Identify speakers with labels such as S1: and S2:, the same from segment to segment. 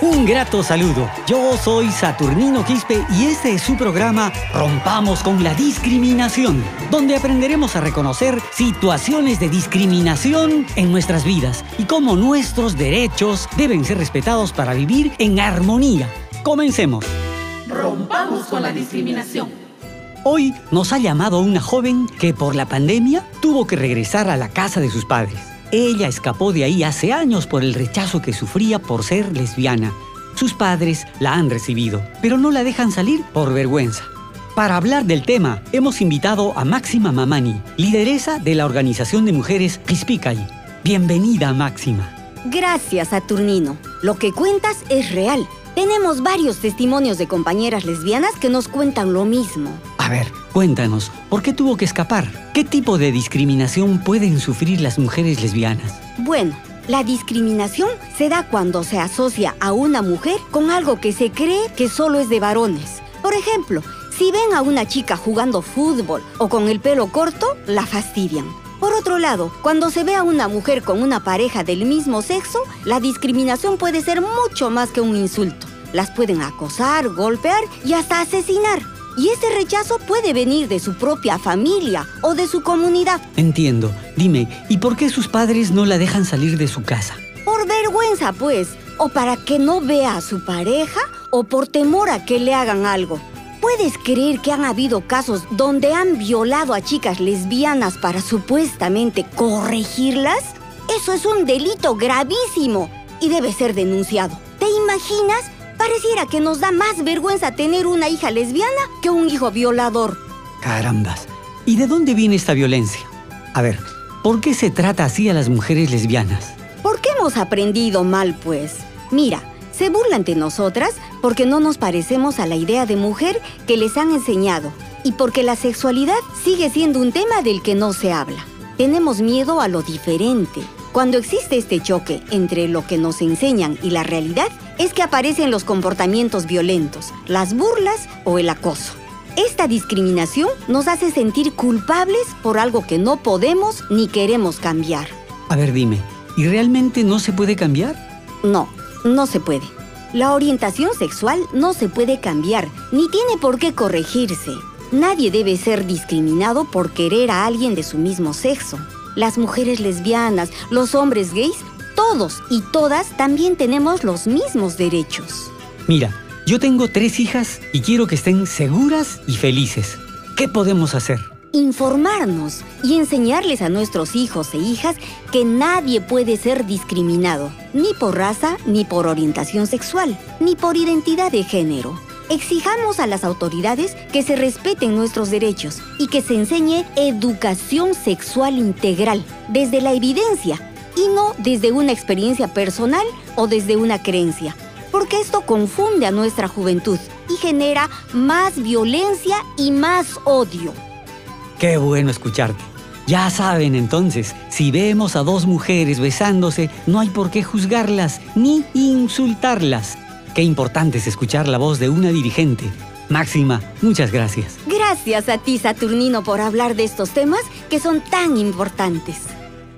S1: Un grato saludo. Yo soy Saturnino Quispe y este es su programa Rompamos con la discriminación, donde aprenderemos a reconocer situaciones de discriminación en nuestras vidas y cómo nuestros derechos deben ser respetados para vivir en armonía. Comencemos.
S2: Rompamos con la discriminación.
S1: Hoy nos ha llamado una joven que por la pandemia tuvo que regresar a la casa de sus padres. Ella escapó de ahí hace años por el rechazo que sufría por ser lesbiana. Sus padres la han recibido, pero no la dejan salir por vergüenza. Para hablar del tema, hemos invitado a Máxima Mamani, lideresa de la organización de mujeres Pispicay. Bienvenida, Máxima.
S3: Gracias, Saturnino. Lo que cuentas es real. Tenemos varios testimonios de compañeras lesbianas que nos cuentan lo mismo.
S1: Cuéntanos, ¿por qué tuvo que escapar? ¿Qué tipo de discriminación pueden sufrir las mujeres lesbianas?
S3: Bueno, la discriminación se da cuando se asocia a una mujer con algo que se cree que solo es de varones. Por ejemplo, si ven a una chica jugando fútbol o con el pelo corto, la fastidian. Por otro lado, cuando se ve a una mujer con una pareja del mismo sexo, la discriminación puede ser mucho más que un insulto. Las pueden acosar, golpear y hasta asesinar. Y ese rechazo puede venir de su propia familia o de su comunidad.
S1: Entiendo. Dime, ¿y por qué sus padres no la dejan salir de su casa?
S3: Por vergüenza, pues. O para que no vea a su pareja o por temor a que le hagan algo. ¿Puedes creer que han habido casos donde han violado a chicas lesbianas para supuestamente corregirlas? Eso es un delito gravísimo y debe ser denunciado. ¿Te imaginas? Pareciera que nos da más vergüenza tener una hija lesbiana que un hijo violador.
S1: Carambas. ¿Y de dónde viene esta violencia? A ver, ¿por qué se trata así a las mujeres lesbianas?
S3: ¿Por qué hemos aprendido mal, pues? Mira, se burlan de nosotras porque no nos parecemos a la idea de mujer que les han enseñado y porque la sexualidad sigue siendo un tema del que no se habla. Tenemos miedo a lo diferente. Cuando existe este choque entre lo que nos enseñan y la realidad, es que aparecen los comportamientos violentos, las burlas o el acoso. Esta discriminación nos hace sentir culpables por algo que no podemos ni queremos cambiar.
S1: A ver, dime, ¿y realmente no se puede cambiar?
S3: No, no se puede. La orientación sexual no se puede cambiar, ni tiene por qué corregirse. Nadie debe ser discriminado por querer a alguien de su mismo sexo. Las mujeres lesbianas, los hombres gays, todos y todas también tenemos los mismos derechos.
S1: Mira, yo tengo tres hijas y quiero que estén seguras y felices. ¿Qué podemos hacer?
S3: Informarnos y enseñarles a nuestros hijos e hijas que nadie puede ser discriminado, ni por raza, ni por orientación sexual, ni por identidad de género. Exijamos a las autoridades que se respeten nuestros derechos y que se enseñe educación sexual integral desde la evidencia y no desde una experiencia personal o desde una creencia, porque esto confunde a nuestra juventud y genera más violencia y más odio.
S1: Qué bueno escucharte. Ya saben entonces, si vemos a dos mujeres besándose, no hay por qué juzgarlas ni insultarlas. Qué importante es escuchar la voz de una dirigente. Máxima, muchas gracias.
S3: Gracias a ti, Saturnino, por hablar de estos temas que son tan importantes.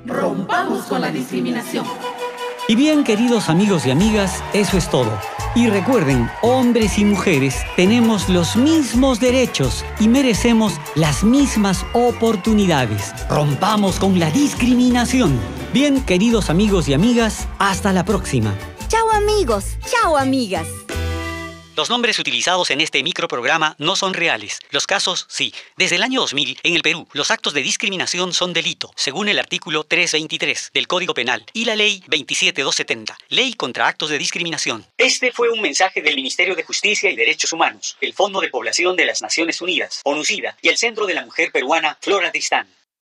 S2: Rompamos con la discriminación.
S1: Y bien, queridos amigos y amigas, eso es todo. Y recuerden, hombres y mujeres tenemos los mismos derechos y merecemos las mismas oportunidades. Rompamos con la discriminación. Bien, queridos amigos y amigas, hasta la próxima.
S3: Chao amigos, chao amigas.
S1: Los nombres utilizados en este microprograma no son reales. Los casos, sí. Desde el año 2000, en el Perú, los actos de discriminación son delito, según el artículo 323 del Código Penal y la Ley 27270, Ley contra Actos de Discriminación. Este fue un mensaje del Ministerio de Justicia y Derechos Humanos, el Fondo de Población de las Naciones Unidas, ONUCIDA, y el Centro de la Mujer Peruana, Flora Tristán.